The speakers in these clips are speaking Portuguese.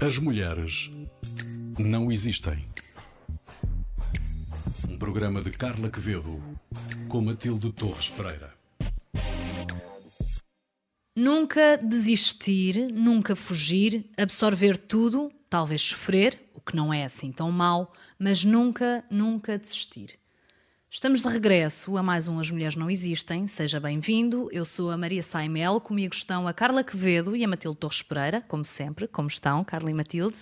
As mulheres não existem. Um programa de Carla Quevedo com Matilde Torres Pereira. Nunca desistir, nunca fugir, absorver tudo, talvez sofrer, o que não é assim tão mau, mas nunca, nunca desistir. Estamos de regresso a mais um As Mulheres Não Existem. Seja bem-vindo. Eu sou a Maria Saimel, comigo estão a Carla Quevedo e a Matilde Torres Pereira, como sempre. Como estão, Carla e Matilde?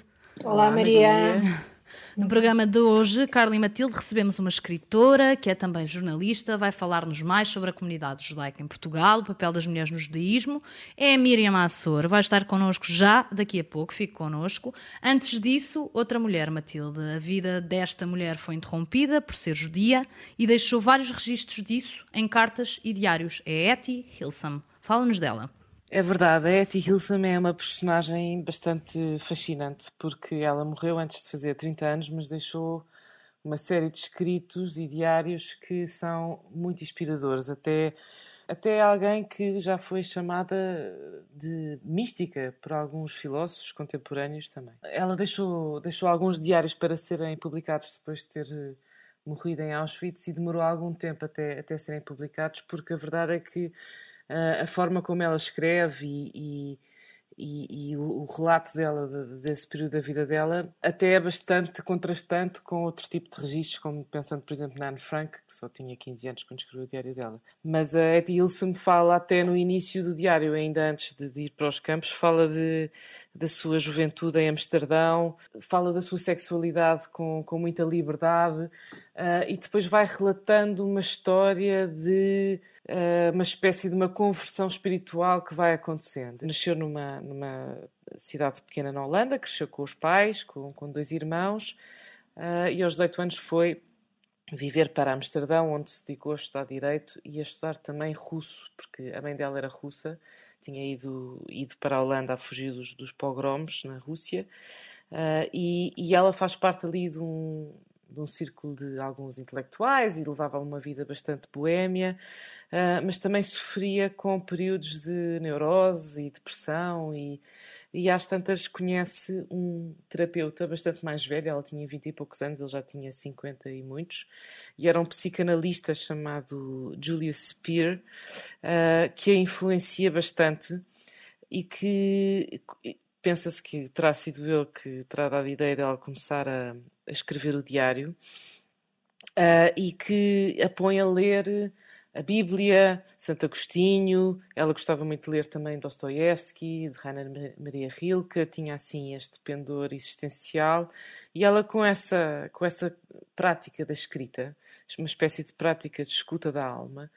Olá, Olá Maria. Maria. No programa de hoje, Carla e Matilde, recebemos uma escritora que é também jornalista, vai falar-nos mais sobre a comunidade judaica em Portugal, o papel das mulheres no judaísmo. É a Miriam Assor, vai estar connosco já daqui a pouco, fique connosco. Antes disso, outra mulher, Matilde. A vida desta mulher foi interrompida por ser judia e deixou vários registros disso em cartas e diários. É Etty Hilsam. Fala-nos dela. É verdade, a Etty Hilsam é uma personagem bastante fascinante, porque ela morreu antes de fazer 30 anos, mas deixou uma série de escritos e diários que são muito inspiradores, até, até alguém que já foi chamada de mística por alguns filósofos contemporâneos também. Ela deixou, deixou alguns diários para serem publicados depois de ter morrido em Auschwitz e demorou algum tempo até, até serem publicados, porque a verdade é que uh, a forma como ela escreve e, e, e, o, o, relato dela, de, desse período da vida dela, até é bastante contrastante com outro tipo de registros, como pensando, por exemplo, na Anne Frank, que só tinha 15 anos quando escreveu o diário dela. Mas a Eddie Ilson fala até no início do diário, ainda antes de, de ir para os campos, fala de, da sua juventude em Amsterdão, fala da sua sexualidade com, com muita liberdade uh, e depois vai relatando uma história de uh, uma espécie de uma conversão espiritual que vai acontecendo. Nasceu numa, numa cidade pequena na Holanda, cresceu com os pais, com, com dois irmãos uh, e aos 18 anos foi viver para Amsterdão, onde se dedicou a estudar Direito e a estudar também russo, porque a mãe dela era russa, tinha ido, ido para a Holanda a fugir dos, dos pogroms na Rússia, uh, e, e, ela faz parte ali de um, de um círculo de alguns intelectuais e levava uma vida bastante boêmia, uh, mas também sofria com períodos de neurose e depressão e, e às tantas conhece um terapeuta bastante mais velho, ela tinha 20 e poucos anos, ele já tinha 50 e muitos, e era um psicanalista chamado Julius Spear, uh, que a influencia bastante e que pensa-se que terá sido ele que terá dado a ideia dela começar a, a escrever o diário uh, e que a põe a ler a Bíblia, Santo Agostinho, ela gostava muito de ler também Dostoiévski, de Rainer Maria Rilke, tinha assim este pendor existencial e ela com essa, com essa prática da escrita, uma espécie de prática de escuta da alma,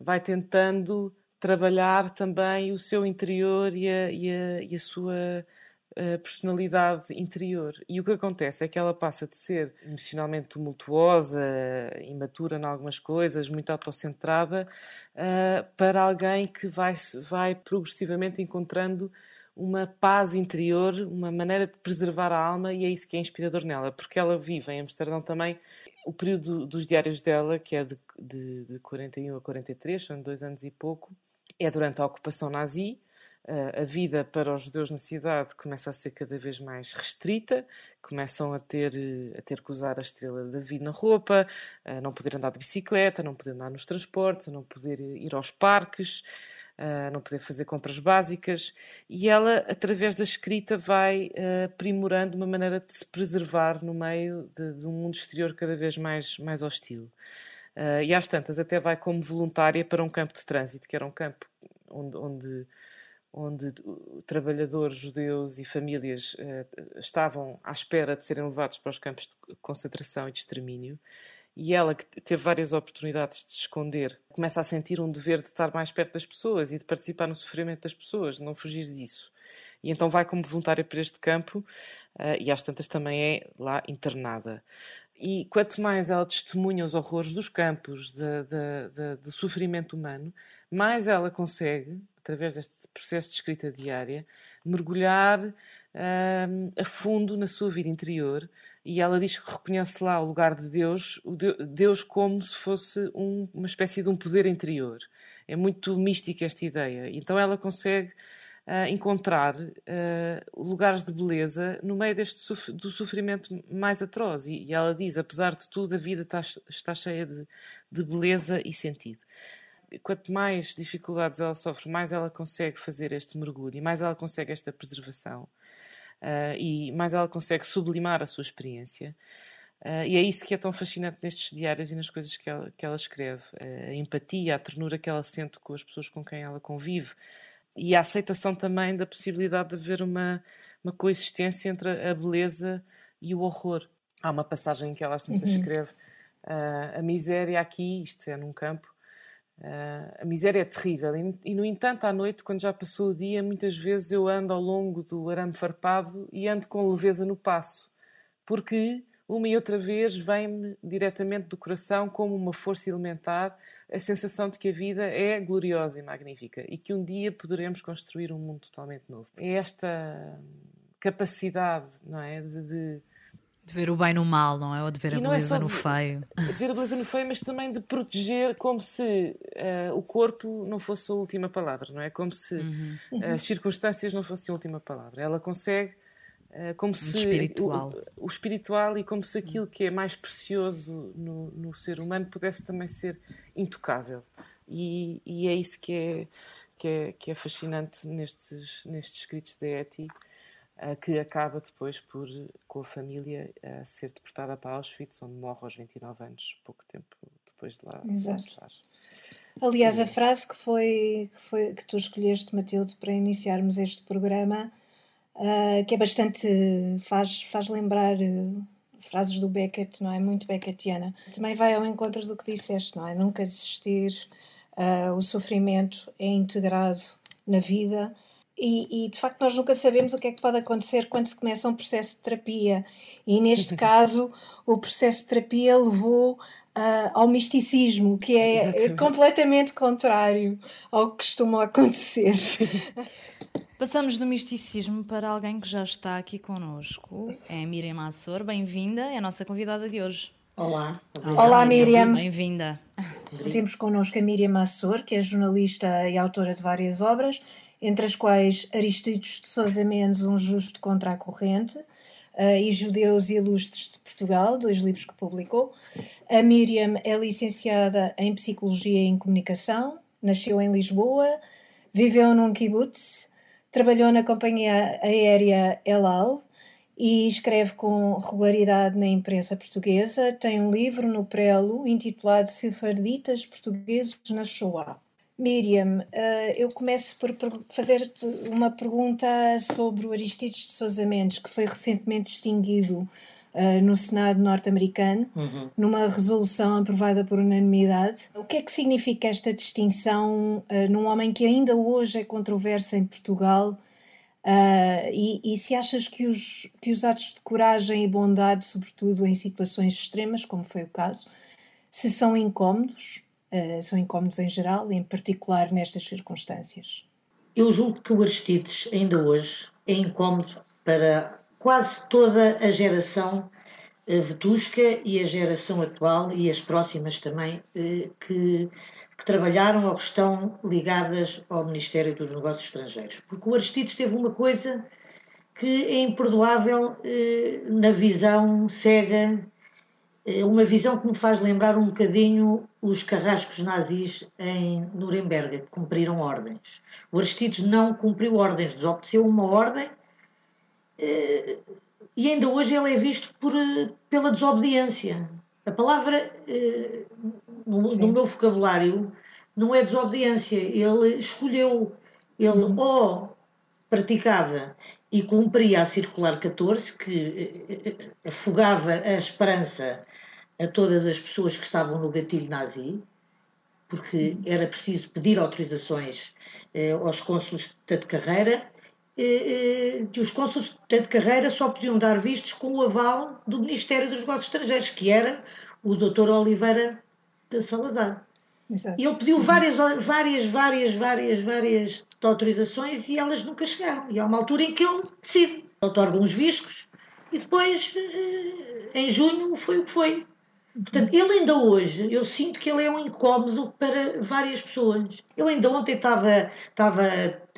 vai tentando trabalhar também o seu interior e a, e a, e a sua personalidade interior. E o que acontece é que ela passa de ser emocionalmente tumultuosa, imatura em algumas coisas, muito autocentrada, uh, para alguém que vai, vai progressivamente encontrando uma paz interior, uma maneira de preservar a alma, e é isso que é inspirador nela, porque ela vive em Amsterdão também. O período dos diários dela, que é de, de, de 41 a 43, são dois anos e pouco, é durante a ocupação nazi, a vida para os judeus na cidade começa a ser cada vez mais restrita, começam a ter, a ter que usar a estrela da vida na roupa, a não poder andar de bicicleta, não poder andar nos transportes, a não poder ir aos parques, a não poder fazer compras básicas. E ela, através da escrita, vai aprimorando uma maneira de se preservar no meio de, de um mundo exterior cada vez mais, mais hostil. e às tantas, até vai como voluntária para um campo de trânsito, que era um campo onde, onde onde trabalhadores judeus e famílias uh, estavam à espera de serem levados para os campos de concentração e de extermínio. E ela, que teve várias oportunidades de se esconder, começa a sentir um dever de estar mais perto das pessoas e de participar no sofrimento das pessoas, de não fugir disso. E então vai como voluntária para este campo uh, e às tantas também é lá internada. E quanto mais ela testemunha os horrores dos campos, de, do sofrimento humano, mais ela consegue através deste processo de escrita diária, mergulhar um, a fundo na sua vida interior e ela diz que reconhece lá o lugar de Deus, Deus como se fosse um, uma espécie de um poder interior. É muito mística esta ideia. Então ela consegue uh, encontrar uh, lugares de beleza no meio deste suf do sofrimento mais atroz. E, e, ela diz: apesar de tudo, a vida está, está cheia de, de beleza e sentido quanto mais dificuldades ela sofre, mais ela consegue fazer este mergulho e mais ela consegue esta preservação uh, e mais ela consegue sublimar a sua experiência. Uh, e é isso que é tão fascinante nestes diários e nas coisas que ela, que ela escreve. Uh, a empatia, a ternura que ela sente com as pessoas com quem ela convive e a aceitação também da possibilidade de haver uma, uma coexistência entre a beleza e o horror. Há uma passagem que ela tantas uhum. escreve: uh, a miséria aqui, isto é num campo, Uh, a miséria é terrível e, e, no entanto, à noite, quando já passou o dia, muitas vezes eu ando ao longo do arame farpado e ando com leveza no passo, porque uma e outra vez vem-me diretamente do coração, como uma força elementar, a sensação de que a vida é gloriosa e magnífica e que um dia poderemos construir um mundo totalmente novo. É esta capacidade, não é, de, de de ver o bem no mal, não é? Ou de ver a é beleza é no feio. De ver a beleza no feio, mas também de proteger como se uh, o corpo não fosse a última palavra, não é? Como se uhum. as circunstâncias não fossem a última palavra. Ela consegue uh, como um se espiritual. O, o, espiritual e como se aquilo que é mais precioso no, no ser humano pudesse também ser intocável. E, e é isso que é, que é, que é fascinante nestes, nestes escritos de Etty que acaba depois por, com a família, a ser deportada para Auschwitz, onde morre aos 29 anos, pouco tempo depois de lá, estar. Aliás, a frase que foi, que foi que tu escolheste, Matilde, para iniciarmos este programa, uh, que é bastante. faz, faz lembrar. Uh, frases do Beckett, não é? Muito Beckettiana. Também vai ao encontro do que disseste, não é? Nunca desistir, uh, o sofrimento é integrado na vida e, e, de facto nós nunca sabemos o que é que pode acontecer quando se começa um processo de terapia. E neste caso, o processo de terapia levou uh, ao misticismo, que é Exatamente. completamente contrário ao que costuma acontecer. Passamos do misticismo para alguém que já está aqui connosco. É a Miriam Assor, bem-vinda, é a nossa convidada de hoje. Olá. Olá, Olá Miriam. Bem-vinda. Temos connosco a Miriam Assor, que é jornalista e autora de várias obras entre as quais Aristides de Sousa Mendes, Um Justo contra a Corrente, uh, e Judeus Ilustres de Portugal, dois livros que publicou. A Miriam é licenciada em Psicologia e em Comunicação, nasceu em Lisboa, viveu num kibbutz, trabalhou na companhia aérea El Al e escreve com regularidade na imprensa portuguesa. Tem um livro no prelo intitulado Sefarditas Portugueses na Shoah. Miriam, uh, eu começo por fazer uma pergunta sobre o Aristides de Sousa Mendes, que foi recentemente distinguido uh, no Senado norte-americano, uhum. numa resolução aprovada por unanimidade. O que é que significa esta distinção uh, num homem que ainda hoje é controverso em Portugal? E, e, se achas que os, que os atos de coragem e bondade, sobretudo em situações extremas, como foi o caso, se são incómodos? Uh, são incómodos em geral, em particular nestas circunstâncias? Eu julgo que o Aristides, ainda hoje, é incómodo para quase toda a geração uh, vetusca e a geração atual e as próximas também, uh, que, que trabalharam ou que estão ligadas ao Ministério dos Negócios Estrangeiros. Porque o Aristides teve uma coisa que é imperdoável na visão cega uma visão que me faz lembrar um bocadinho os carrascos nazis em Nuremberg, que cumpriram ordens. O Aristides não cumpriu ordens, desobedeceu uma ordem eh, e ainda hoje ele é visto por, eh, pela desobediência. A palavra eh, no, no, meu vocabulário não é desobediência, ele escolheu, ele uhum. ou praticava e cumpria a circular 14, que afogava a esperança a todas as pessoas que estavam no gatilho nazi, porque era preciso pedir autorizações eh, aos cônsules de carreira, eh, eh, que os cônsules de carreira só podiam dar vistos com o aval do Ministério dos Negócios Estrangeiros, que era o Dr. Oliveira de Salazar. Exato. E ele pediu várias, várias, várias, várias, várias autorizações e elas nunca chegaram. E há uma altura em que ele decide, otorga uns vistos e depois, eh, em junho, foi o que foi. Portanto, ele ainda hoje, eu sinto que ele é um incómodo para várias pessoas. Eu ainda ontem estava, estava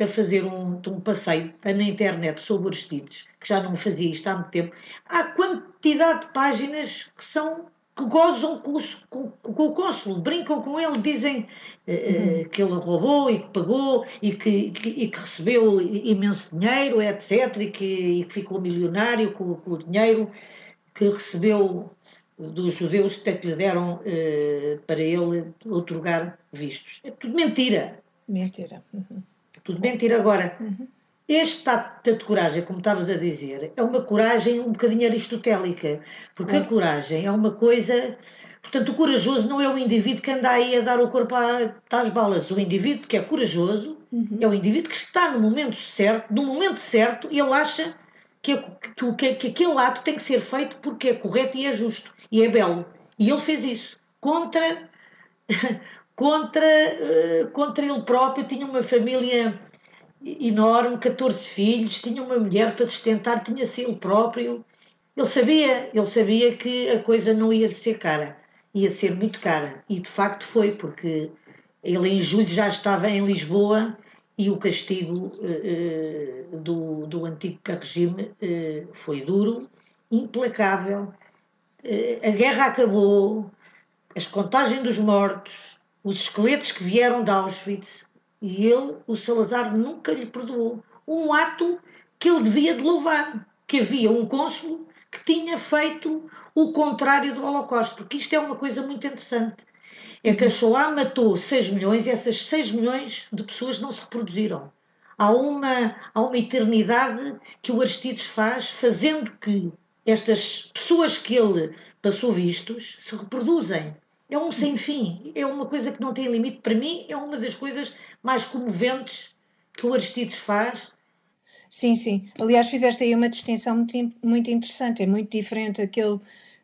a fazer um, um passeio na internet sobre Aristides, que já não fazia isto há muito tempo. Há quantidade de páginas que são que gozam com, com, com, o cônsul, brincam com ele, dizem uh, uhum. que ele roubou e que pagou e que, que, e que recebeu imenso dinheiro, etc., e que, e que ficou milionário com, com, o dinheiro que recebeu dos judeus que lhe deram uh, para ele otorgar vistos. É tudo mentira. Mentira. Uhum. Tudo mentira. Agora, uhum. este ato de coragem, como estavas a dizer, é uma coragem um bocadinho aristotélica, porque é. a coragem é uma coisa. Portanto, o corajoso não é o indivíduo que anda aí a dar o corpo às balas. O indivíduo que é corajoso uhum. é o indivíduo que está no momento certo, no momento certo, e ele acha que, que, que, que aquele ato tem que ser feito porque é correto e é justo e é belo. E ele fez isso contra, contra, eh, contra ele próprio. Tinha uma família enorme, 14 filhos, tinha uma mulher para sustentar, tinha-se ele próprio. Ele sabia, ele sabia que a coisa não ia ser cara, ia ser muito cara. E de facto foi, porque ele em julho já estava em Lisboa e o castigo uh, do, do antigo regime foi duro, implacável. A guerra acabou, as contagens dos mortos, os esqueletos que vieram de Auschwitz, e ele, o Salazar, nunca lhe perdoou. Um ato que ele devia de louvar, que havia um cônsul que tinha feito o contrário do Holocausto, porque isto é uma coisa muito interessante é que a Shoah matou 6 milhões e essas 6 milhões de pessoas não se reproduziram. Há uma, há uma eternidade que o Aristides faz, fazendo que estas pessoas que ele passou vistos se reproduzem. É um sem fim, é uma coisa que não tem limite. Para mim, é uma das coisas mais comoventes que o Aristides faz. Sim, sim. Aliás, fizeste aí uma distinção muito, muito interessante. É muito diferente aquele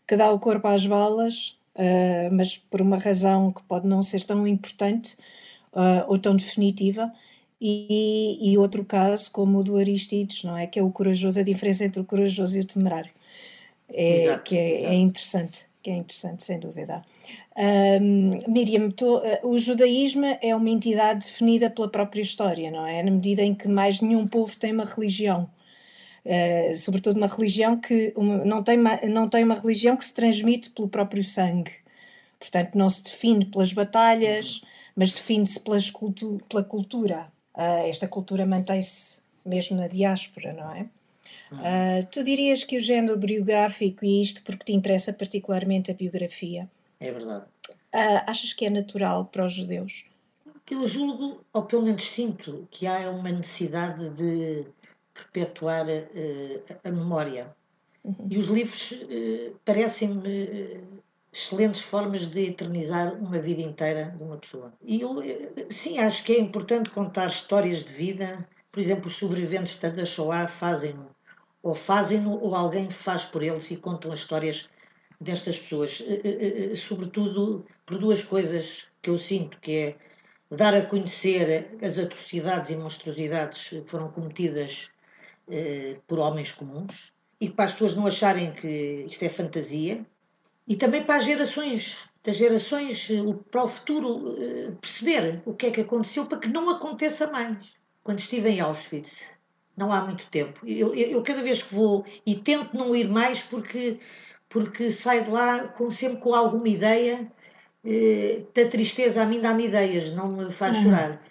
que dá o corpo às balas uh, mas por uma razão que pode não ser tão importante uh, ou tão definitiva. E, e, outro caso, como o do Aristides, não é? Que é o corajoso, a diferença entre o corajoso e o temerário. É, exato, que é, é interessante, que é interessante, sem dúvida. Um, Miriam, tô, uh, o judaísmo é uma entidade definida pela própria história, não é? Na medida em que mais nenhum povo tem uma religião. Uh, sobretudo uma religião que uma, não, tem uma, não tem uma religião que se transmite pelo próprio sangue. Portanto, não se define pelas batalhas, mas define-se cultu pela cultura. Uh, esta cultura mantém-se mesmo na diáspora, não é? Uh, tu dirias que o género biográfico, e isto porque te interessa particularmente a biografia, é verdade. achas que é natural para os judeus? Eu julgo, ou pelo menos sinto, que há uma necessidade de perpetuar uh, a memória. Uhum. E os livros uh, parecem-me eh, excelentes formas de eternizar uma vida inteira de uma pessoa. E eu, sim, acho que é importante contar histórias de vida. Por exemplo, os sobreviventes da Shoah fazem-no, ou fazem-no, ou alguém faz por eles e contam as histórias destas pessoas. Sobretudo por duas coisas que eu sinto, que é dar a conhecer as atrocidades e monstruosidades que foram cometidas eh, por homens comuns e para as pessoas não acharem que isto é fantasia e também para as gerações, das gerações eh, para o futuro eh, perceber o que é que aconteceu para que não aconteça mais. Quando estive em Auschwitz, não há muito tempo, eu, eu, eu cada vez que vou e tento não ir mais porque porque saio de lá com, sempre com alguma ideia eh, da tristeza a mim dá-me ideias, não me faz uhum. chorar.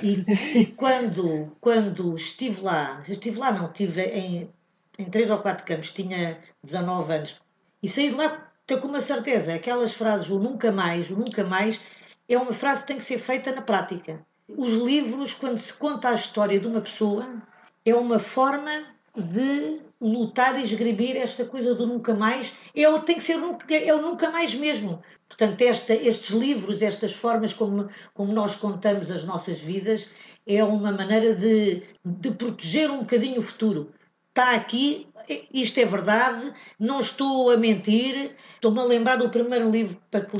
E, e, quando, quando estive lá, estive lá não, estive em, em três ou quatro campos, tinha 19 anos, e saí de lá com uma certeza, aquelas frases, o nunca mais, o nunca mais, é uma frase que tem que ser feita na prática. Os livros, quando se conta a história de uma pessoa, é uma forma de lutar e esgrimir esta coisa do nunca mais. É, tem que ser é o nunca mais mesmo. Portanto, esta, estes livros, estas formas como, como nós contamos as nossas vidas, é uma maneira de, de proteger um bocadinho o futuro. Está aqui, isto é verdade, não estou a mentir. Estou-me a lembrar do primeiro livro para que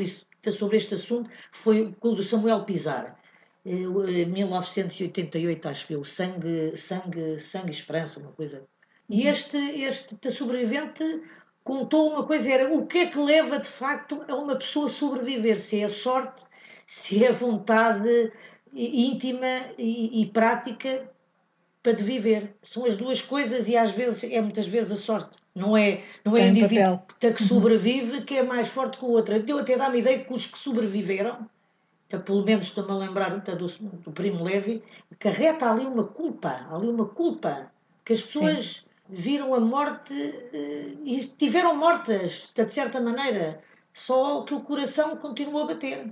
sobre este assunto, foi o do Samuel Pizarro. 1988, acho eu, Sangue, Sangue, Sangue Esperança, uma coisa. E este, este sobrevivente contou uma coisa, era o que é que leva de facto a uma pessoa a sobreviver, se é a sorte, se é a vontade íntima e, e prática para de viver. São as duas coisas e às vezes é muitas vezes a sorte. Não é, não é o indivíduo que, que sobrevive que é mais forte que o outro. Eu até dá-me ideia que os que sobreviveram, então, pelo menos estou-me a lembrar do, do Primo Levi, carreta ali uma culpa, ali uma culpa, que as pessoas Sim. viram a morte eh, e tiveram mortas, de certa maneira, só que o coração continuou a bater.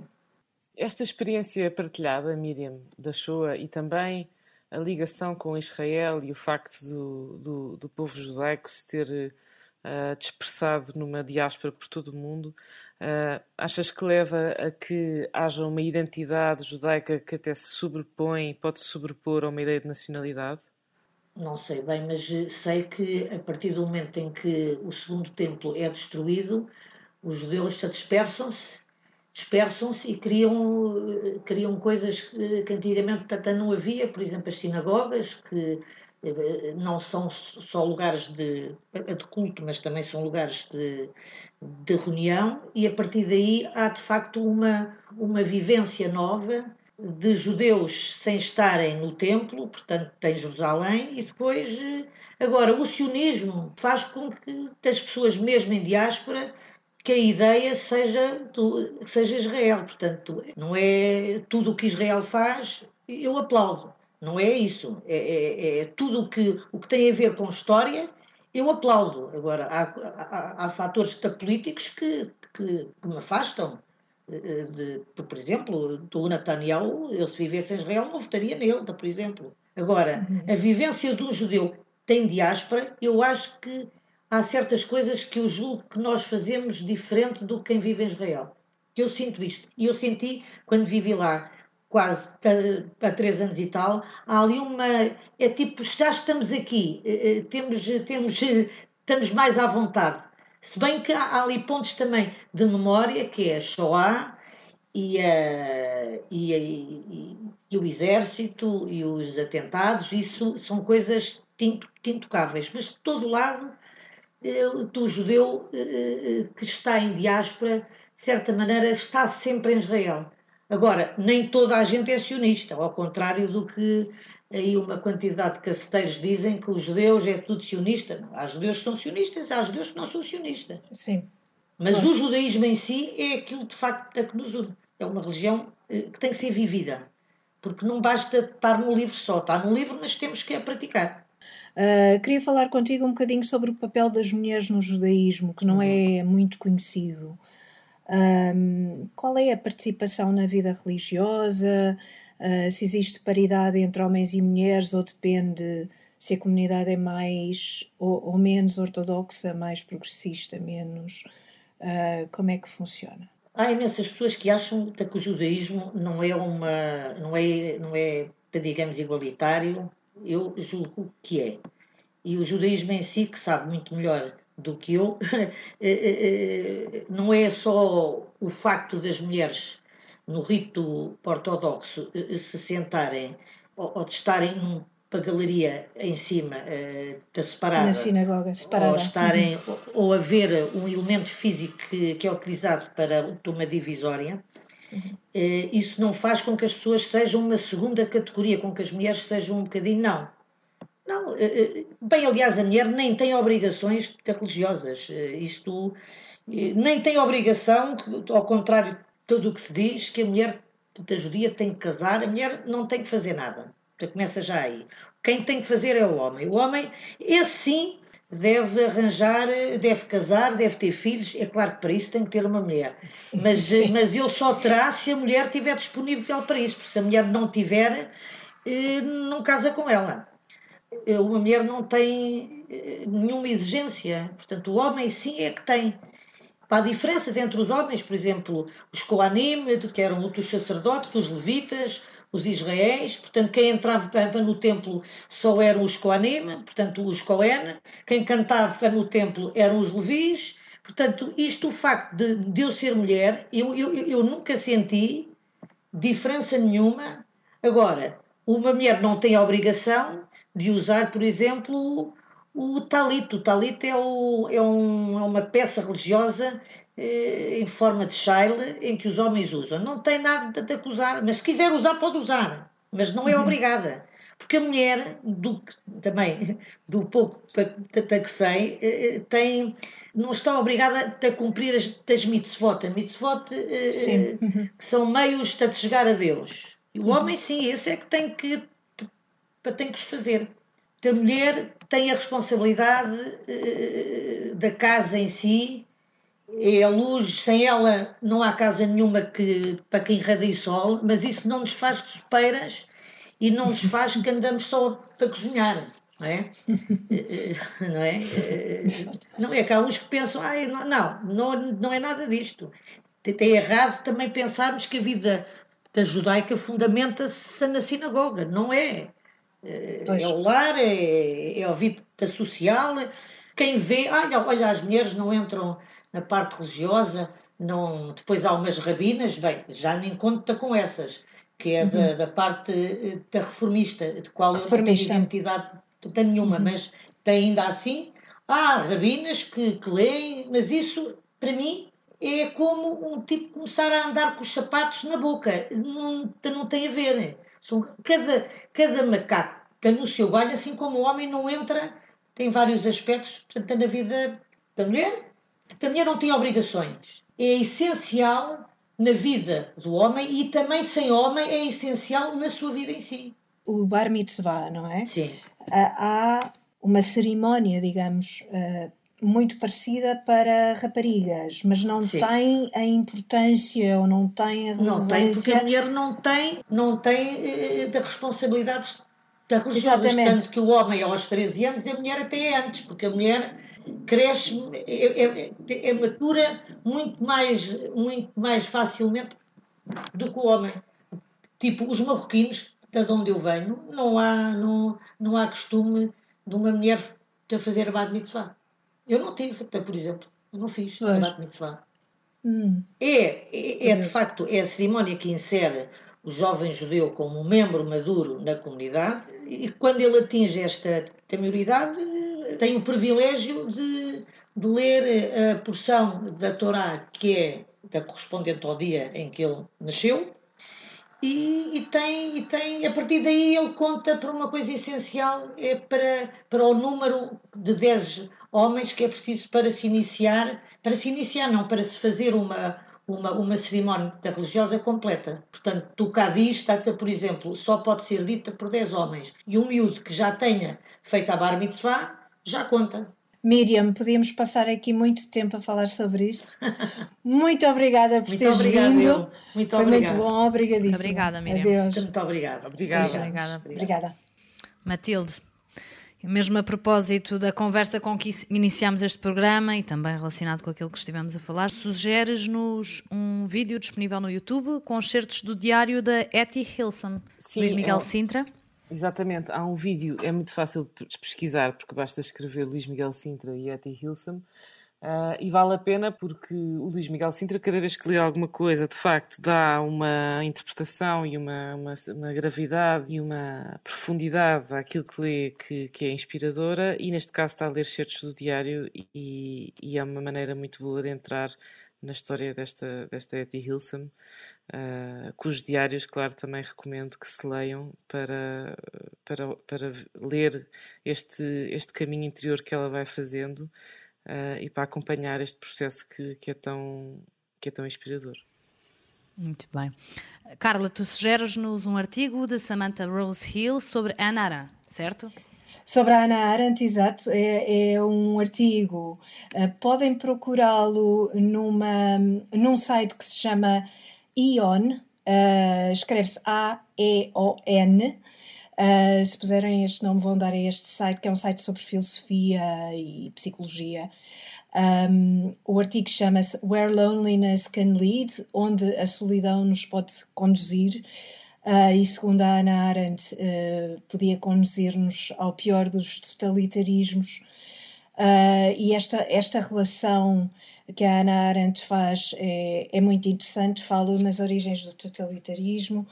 Esta experiência partilhada, Miriam, da Shoah e também a ligação com Israel e o facto do, do, do povo judaico se ter uh, dispersado numa diáspora por todo o mundo, uh, achas que leva a que haja uma identidade judaica que até se sobrepõe, pode se sobrepor a uma ideia de nacionalidade? Não sei bem, mas sei que a partir do momento em que o segundo templo é destruído, os judeus se dispersam-se dispersam-se e criam, criam coisas que antigamente até não havia, por exemplo, as sinagogas, que eh, não são só lugares de, de culto, mas também são lugares de, de reunião, e a partir daí há de facto uma, uma vivência nova de judeus sem estarem no templo, portanto tem Jerusalém, e depois, eh, agora, o sionismo faz com que as pessoas mesmo em diáspora que a ideia seja, do, seja Israel. Portanto, não é tudo o que Israel faz, eu aplaudo. Não é isso. É, é, é tudo o que, o que tem a ver com história, eu aplaudo. Agora, há, há, há fatores políticos que, que, que, me afastam. Eh, de, por exemplo, do Netanyahu, eu se vivesse em Israel não votaria nele, por exemplo. Agora, uhum. a vivência de um judeu tem diáspora, eu acho que há certas coisas que eu julgo que nós fazemos diferente do que quem vive em Israel. Eu sinto isto. E eu senti quando vivi lá, quase há três anos e tal, há ali uma. É tipo, já estamos aqui, eh, eh, temos, temos, estamos mais à vontade. Se bem que há ali pontos também de memória, que é a Shoah e, a, e, a, e, e o exército e os atentados, isso são coisas intocáveis. Mas de todo lado do judeu eh, eh, que está em diáspora, de certa maneira, está sempre em Israel. Agora, nem toda a gente é sionista, ao contrário do que aí uma quantidade de caceteiros dizem que os judeus é tudo sionista. Não, há judeus que são sionistas, há judeus que não são sionistas. Sim. Mas claro. o judaísmo em si é aquilo de facto que nos une. É uma religião eh, que tem que ser vivida. Porque não basta estar no livro só. Está no livro, mas temos que a praticar. Uh, queria falar contigo um bocadinho sobre o papel das mulheres no judaísmo, que não uhum. é muito conhecido. Um, qual é a participação na vida religiosa? Uh, se existe paridade entre homens e mulheres ou depende se a comunidade é mais ou, ou menos ortodoxa, mais progressista, menos? Uh, como é que funciona? Há imensas pessoas que acham que o judaísmo não é uma, não é, não é, digamos, igualitário eu julgo que é. E o judaísmo em si, que sabe muito melhor do que eu, eh, eh, eh, não é só o facto das mulheres no rito ortodoxo se sentarem ou de estarem numa galeria em cima da separada, na sinagoga separada, ou estarem uhum. ou haver um elemento físico que, que é utilizado para uma divisória, Uhum. Isso não faz com que as pessoas sejam uma segunda categoria, com que as mulheres sejam um bocadinho. Não. Não. Eh, eh, bem, aliás, a mulher nem tem obrigações religiosas. Isto nem tem obrigação, ao contrário de tudo o que se diz, que a mulher da judia tem que casar, a mulher não tem que fazer nada. Então começa já aí. Quem tem que fazer é o homem. O homem, esse sim, deve arranjar, deve casar, deve ter filhos. É claro que para isso tem que ter uma mulher. Mas, mas ele só terá se a mulher estiver disponível para isso. Porque se a mulher não tiver, eh, não casa com ela. Eh, uma mulher não tem eh, nenhuma exigência. Portanto, o homem sim é que tem. Há diferenças entre os homens, por exemplo, os Koanim, que eram outros sacerdotes, os levitas, os Israéis, portanto, quem entrava no templo só eram os Koanim, portanto, os Cohen, quem cantava no templo eram os Levis, portanto, isto, o facto de, de eu ser mulher, eu, eu, eu nunca senti diferença nenhuma. Agora, uma mulher não tem a obrigação de usar, por exemplo, o talit. O talit é, o, é, um, é uma peça religiosa eh, em forma de shaile em que os homens usam. Não tem nada de acusar, mas se quiser usar, pode usar, mas não é uhum. obrigada. Porque a mulher, do, também do pouco que sei, eh, eh, tem, não está obrigada a cumprir as, as mitzvot. A mitzvot uhum. que são meios de chegar a Deus. O uhum. homem, sim, esse é que tem que, tem que os fazer. A mulher tem a responsabilidade da casa em si, é a luz, sem ela não há casa nenhuma que, para quem irradia sol, mas isso não nos faz sopeiras e não nos faz que andamos só para cozinhar, não é? não é? Não é que há uns que pensam, ah, não, não, não é nada disto. É errado também pensarmos que a vida da judaica fundamenta-se na sinagoga, não é? Pois. É o lar, é, é a vida social. Quem vê, olha, olha, as mulheres não entram na parte religiosa, não, depois há umas rabinas, bem, já nem conta com essas, que é uhum. da, da, parte eh, da reformista, de qual reformista. eu não tenho identidade tenho nenhuma, uhum. mas tem ainda assim, há rabinas que, que leem, mas isso, para mim, é como um tipo começar a andar com os sapatos na boca, não, não tem a ver. São, cada, cada macaco que no seu galho, assim como o homem não entra, tem vários aspectos, portanto, na vida da mulher, a mulher não tem obrigações. É essencial na vida do homem e também sem homem é essencial na sua vida em si. O bar mitzvah, não é? Sim. Há uma cerimónia, digamos, eh, muito parecida para raparigas, mas não Sim. tem a importância ou não tem a. Não tem, porque a mulher não tem, não tem uh, responsabilidades da religiosa, tanto que o homem aos 13 anos e a mulher até é antes, porque a mulher cresce, é, é, é, matura muito mais, muito mais facilmente do que o homem. Tipo, os marroquinos, de onde eu venho, não há, não, não há costume de uma mulher a fazer abad mitzvah. Eu não tive, por exemplo, eu não fiz pois. abad mitzvah. Hum. É, é, é, de facto, é a cerimónia que insere o jovem judeu como um membro maduro na comunidade e quando ele atinge esta maioridade tem o privilégio de, de ler a porção da Torá que é da correspondente ao dia em que ele nasceu e, e, tem, e tem, a partir daí ele conta para uma coisa essencial, é para, para o número de 10 homens que é preciso para se iniciar, para se iniciar não, para se fazer uma, uma, uma cerimónia religiosa completa. Portanto, do Cádiz, por exemplo, só pode ser dita por 10 homens. E um miúdo que já tenha feito a bar mitzvah, já conta. Miriam, podíamos passar aqui muito tempo a falar sobre isto. Muito obrigada por muito teres obrigada, vindo. Eu. Muito Foi obrigada. muito bom, obrigadíssima. Muito obrigada, Miriam. Adeus. Muito obrigada. Obrigada. Obrigada. obrigada. Matilde, mesmo a propósito da conversa com que iniciámos este programa e também relacionado com aquilo que estivemos a falar, sugeres-nos um vídeo disponível no YouTube com certos do diário da Etty Hilson, Sim, Luís Miguel é... Sintra. Exatamente, há um vídeo, é muito fácil de pesquisar, porque basta escrever Luís Miguel Sintra e Etty Hilson, Uh, e vale a pena porque o Luís Miguel Sintra, cada vez que lê alguma coisa, de facto, dá uma interpretação e uma, uma, uma gravidade e uma profundidade àquilo que lê que, que, é inspiradora. E neste caso está a ler certos do diário e, e é uma maneira muito boa de entrar na história desta, desta Etty Hilson, uh, cujos diários, claro, também recomendo que se leiam para, para, para ler este, este caminho interior que ela vai fazendo uh, e para acompanhar este processo que, que, é tão, que é tão inspirador. Muito bem. Carla, tu sugeres-nos um artigo de Samantha Rose Hill sobre Anna Arendt, certo? Sobre a Ana Arendt, exato, é, é um artigo. Uh, podem procurá-lo numa, num site que se chama ION, uh, escreve-se A-E-O-N. Uh, se puserem este nome, vão dar a este site, que é um site sobre filosofia e psicologia. Um, o artigo chama-se Where Loneliness Can Lead, onde a solidão nos pode conduzir. Uh, e segundo a Ana Arendt, uh, podia conduzir-nos ao pior dos totalitarismos. Uh, e esta, esta relação que a Ana Arendt faz é, é muito interessante, fala nas origens do totalitarismo,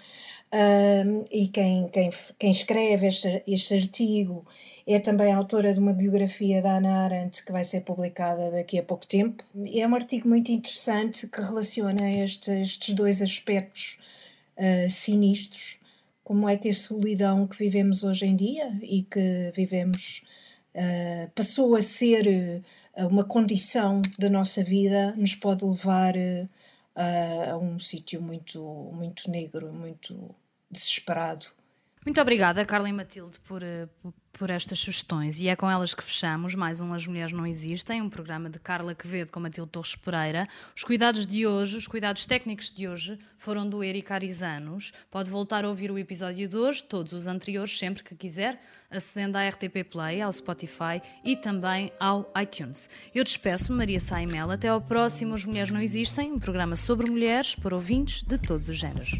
e quem, quem, quem escreve este, este artigo é também autora de uma biografia da Ana Arendt que vai ser publicada daqui a pouco tempo. É um artigo muito interessante que relaciona estes, estes dois aspectos uh, sinistros, como é que a solidão que vivemos hoje em dia e que vivemos uh, passou a ser uh, uma condição da nossa vida, nos pode levar a um sítio muito, muito negro, muito desesperado. Muito obrigada, Carla e Matilde, por, por estas sugestões. E é com elas que fechamos mais um As Mulheres Não Existem, um programa de Carla Quevedo com Matilde Torres Pereira. Os cuidados de hoje, os cuidados técnicos de hoje, foram do Eric Arizanos. Pode voltar a ouvir o episódio de hoje, todos os anteriores, sempre que quiser, acedendo à RTP Play, ao Spotify e também ao iTunes. Eu despeço Maria Saimel. Até ao próximo As Mulheres Não Existem, um programa sobre mulheres por ouvintes de todos os géneros.